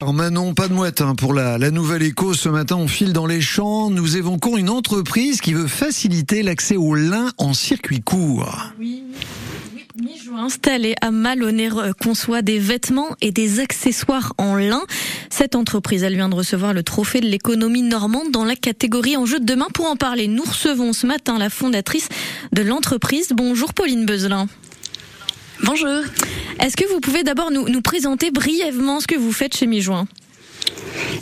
Alors Manon, pas de mouette hein, pour la, nouvelle écho. Ce matin, on file dans les champs. Nous évoquons une entreprise qui veut faciliter l'accès au lin en circuit court. Oui. Mijo installé à Malonner conçoit des vêtements et des accessoires en lin. Cette entreprise, elle vient de recevoir le trophée de l'économie normande dans la catégorie enjeu de demain. Pour en parler, nous recevons ce matin la fondatrice de l'entreprise. Bonjour Pauline Beuzelin. Bonjour. Est-ce que vous pouvez d'abord nous, nous, présenter brièvement ce que vous faites chez Mijoin?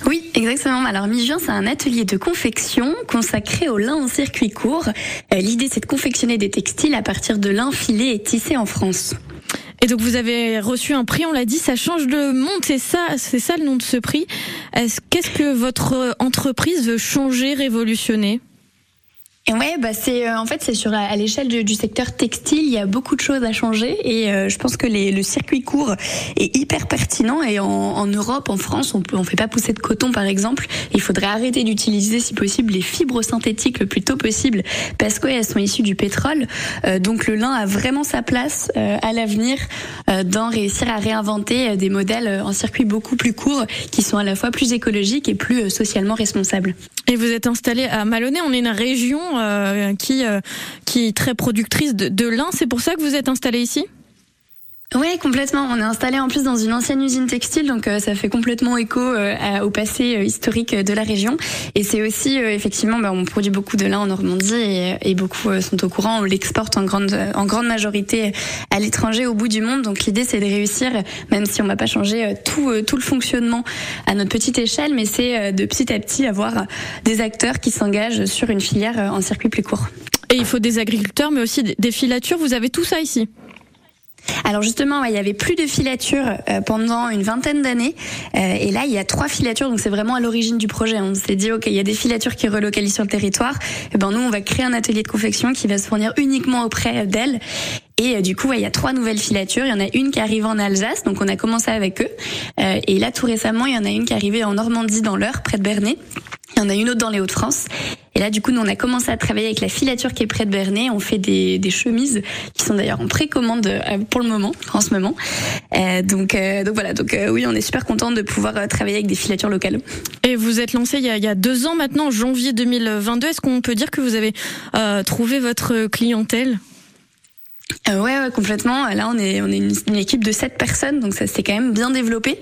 Oui, exactement. Alors Mijoin, c'est un atelier de confection consacré au lin en circuit court. Euh, L'idée, c'est de confectionner des textiles à partir de lin filé et tissé en France. Et donc vous avez reçu un prix, on l'a dit, ça change de monde, c'est ça, c'est ça le nom de ce prix? Qu'est-ce que votre entreprise veut changer, révolutionner? Ouais, bah c'est euh, en fait c'est sur à l'échelle du, du, secteur textile, il y a beaucoup de choses à changer et euh, je pense que les, le circuit court est hyper pertinent et en, en Europe, en France, on peut on fait pas pousser de coton par exemple. Il faudrait arrêter d'utiliser si possible les fibres synthétiques le plus tôt possible parce qu'elles sont issues du pétrole. Euh, donc le lin a vraiment sa place euh, à l'avenir euh, dans réussir à réinventer des modèles en circuit beaucoup plus court qui sont à la fois plus écologiques et plus socialement responsables. Et vous êtes installé à Malonnet, on est une région euh, qui, euh, qui est très productrice de, de lin. C'est pour ça que vous êtes installé ici? Oui, complètement. On est installé en plus dans une ancienne usine textile, donc euh, ça fait complètement écho euh, au passé euh, historique de la région. Et c'est aussi, effectivement, bah, on produit beaucoup de lin en Normandie et, et beaucoup sont au courant. On l'exporte en grande, en grande majorité à l'étranger, au bout du monde. Donc l'idée, c'est de réussir, même si on va pas changer tout, tout le fonctionnement à notre petite échelle, mais c'est de petit à petit avoir des acteurs qui s'engagent sur une filière en circuit plus court. Et il faut des agriculteurs, mais aussi des filatures. Vous avez tout ça ici? Alors justement, il y avait plus de filatures euh, pendant une vingtaine d'années, euh, et là il y a trois filatures, donc c'est vraiment à l'origine du projet. On s'est dit ok, il y a des filatures qui relocalisent sur le territoire, et ben nous on va créer un atelier de confection qui va se fournir uniquement auprès d'elles. Et euh, du coup, il y a trois nouvelles filatures. Il y en a une qui arrive en Alsace, donc on a commencé avec eux. et là, tout récemment, il y en a une qui est arrivée en Normandie, dans l'Eure, près de Bernay. Il y en a une autre dans les Hauts-de-France. Et là, du coup, nous, on a commencé à travailler avec la filature qui est près de Bernay. On fait des, des chemises qui sont d'ailleurs en précommande euh, pour le moment, en ce moment. Euh, donc, euh, donc voilà. Donc euh, oui, on est super content de pouvoir euh, travailler avec des filatures locales. Et vous êtes lancé il y a, il y a deux ans maintenant, janvier 2022. Est-ce qu'on peut dire que vous avez trouvé votre clientèle? Euh, ouais, ouais, complètement. Là, on est on est une, une équipe de sept personnes, donc ça s'est quand même bien développé.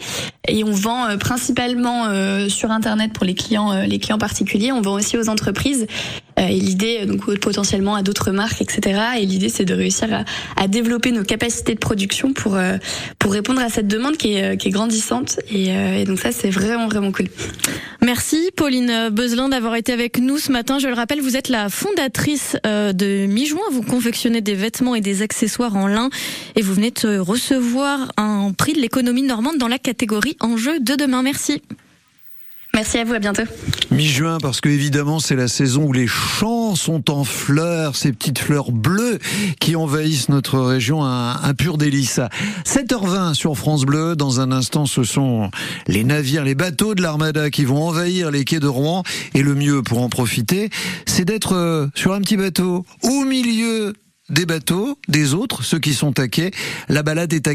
Et on vend euh, principalement euh, sur internet pour les clients euh, les clients particuliers. On vend aussi aux entreprises. Euh, et l'idée, donc potentiellement à d'autres marques, etc. Et l'idée, c'est de réussir à, à, développer nos capacités de production pour euh, pour répondre à cette demande qui est qui est grandissante. Et, et donc ça, c'est vraiment vraiment cool. Merci Pauline Beuzelin d'avoir été avec nous ce matin. Je le rappelle, vous êtes la fondatrice de Mi-Juin. Vous confectionnez des vêtements et des accessoires en lin et vous venez de recevoir un prix de l'économie normande dans la catégorie enjeu de demain. Merci. Merci à vous, à bientôt. Mi-juin, parce que évidemment, c'est la saison où les champs sont en fleurs, ces petites fleurs bleues qui envahissent notre région, un, un pur délice. 7h20 sur France Bleu. Dans un instant, ce sont les navires, les bateaux de l'Armada qui vont envahir les quais de Rouen. Et le mieux pour en profiter, c'est d'être euh, sur un petit bateau au milieu des bateaux, des autres, ceux qui sont à quai. La balade est à